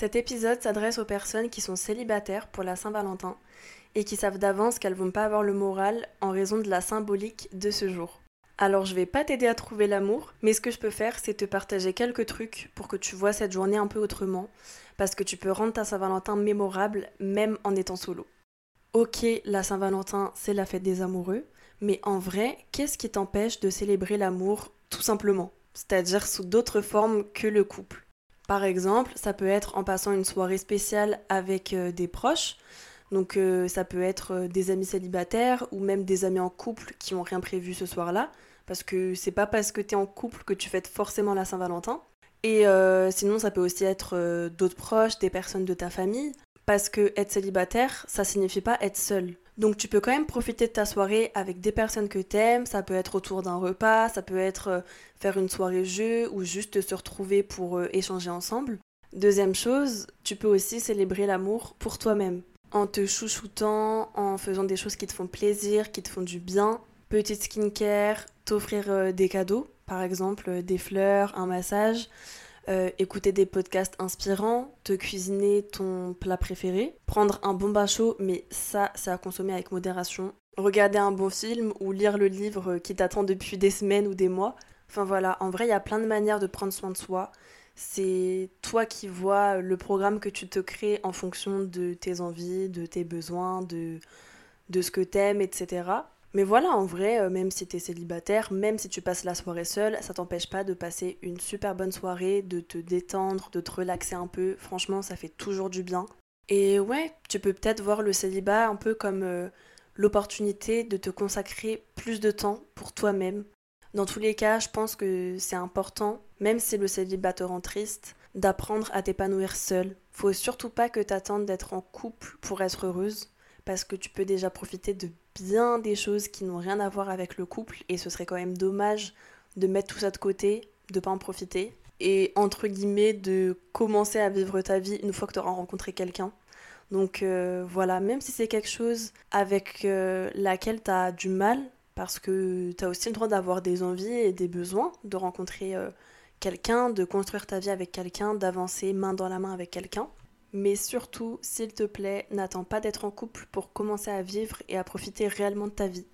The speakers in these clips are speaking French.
Cet épisode s'adresse aux personnes qui sont célibataires pour la Saint-Valentin et qui savent d'avance qu'elles vont pas avoir le moral en raison de la symbolique de ce jour. Alors je vais pas t'aider à trouver l'amour, mais ce que je peux faire c'est te partager quelques trucs pour que tu vois cette journée un peu autrement, parce que tu peux rendre ta Saint-Valentin mémorable même en étant solo. Ok, la Saint-Valentin c'est la fête des amoureux, mais en vrai, qu'est-ce qui t'empêche de célébrer l'amour tout simplement? C'est-à-dire sous d'autres formes que le couple. Par exemple, ça peut être en passant une soirée spéciale avec euh, des proches, donc euh, ça peut être euh, des amis célibataires ou même des amis en couple qui n'ont rien prévu ce soir-là, parce que c'est pas parce que tu es en couple que tu fêtes forcément la Saint-Valentin. Et sinon, ça peut aussi être d'autres proches, des personnes de ta famille, parce que être célibataire, ça signifie pas être seul. Donc tu peux quand même profiter de ta soirée avec des personnes que t'aimes, ça peut être autour d'un repas, ça peut être faire une soirée jeu ou juste se retrouver pour échanger ensemble. Deuxième chose, tu peux aussi célébrer l'amour pour toi-même en te chouchoutant, en faisant des choses qui te font plaisir, qui te font du bien. Petite skincare, t'offrir euh, des cadeaux, par exemple euh, des fleurs, un massage, euh, écouter des podcasts inspirants, te cuisiner ton plat préféré, prendre un bon bain chaud, mais ça, c'est à consommer avec modération. Regarder un bon film ou lire le livre qui t'attend depuis des semaines ou des mois. Enfin voilà, en vrai, il y a plein de manières de prendre soin de soi c'est toi qui vois le programme que tu te crées en fonction de tes envies, de tes besoins, de, de ce que t'aimes, etc. Mais voilà, en vrai, euh, même si t'es célibataire, même si tu passes la soirée seule, ça t'empêche pas de passer une super bonne soirée, de te détendre, de te relaxer un peu. Franchement, ça fait toujours du bien. Et ouais, tu peux peut-être voir le célibat un peu comme euh, l'opportunité de te consacrer plus de temps pour toi-même, dans tous les cas, je pense que c'est important, même si le célibat te rend triste, d'apprendre à t'épanouir seul. Faut surtout pas que t'attendes d'être en couple pour être heureuse, parce que tu peux déjà profiter de bien des choses qui n'ont rien à voir avec le couple, et ce serait quand même dommage de mettre tout ça de côté, de pas en profiter, et entre guillemets de commencer à vivre ta vie une fois que tu auras rencontré quelqu'un. Donc euh, voilà, même si c'est quelque chose avec euh, laquelle tu as du mal, parce que tu as aussi le droit d'avoir des envies et des besoins, de rencontrer euh, quelqu'un, de construire ta vie avec quelqu'un, d'avancer main dans la main avec quelqu'un. Mais surtout, s'il te plaît, n'attends pas d'être en couple pour commencer à vivre et à profiter réellement de ta vie.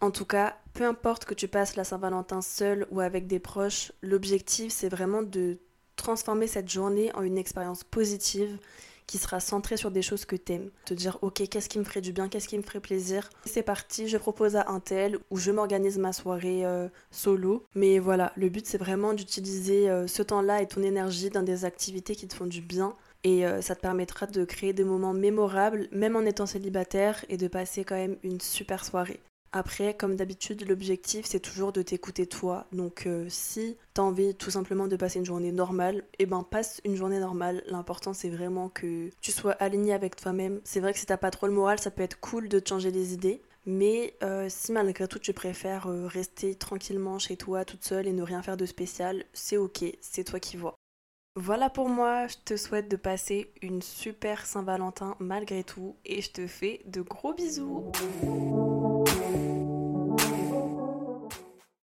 En tout cas, peu importe que tu passes la Saint-Valentin seul ou avec des proches, l'objectif c'est vraiment de transformer cette journée en une expérience positive qui sera centré sur des choses que t'aimes. Te dire, ok, qu'est-ce qui me ferait du bien, qu'est-ce qui me ferait plaisir? C'est parti, je propose à un tel ou je m'organise ma soirée euh, solo. Mais voilà, le but c'est vraiment d'utiliser euh, ce temps-là et ton énergie dans des activités qui te font du bien. Et euh, ça te permettra de créer des moments mémorables, même en étant célibataire, et de passer quand même une super soirée. Après, comme d'habitude, l'objectif c'est toujours de t'écouter toi. Donc euh, si t'as envie tout simplement de passer une journée normale, eh ben passe une journée normale. L'important c'est vraiment que tu sois aligné avec toi-même. C'est vrai que si t'as pas trop le moral, ça peut être cool de te changer les idées. Mais euh, si malgré tout tu préfères rester tranquillement chez toi toute seule et ne rien faire de spécial, c'est ok, c'est toi qui vois. Voilà pour moi, je te souhaite de passer une super Saint-Valentin malgré tout et je te fais de gros bisous.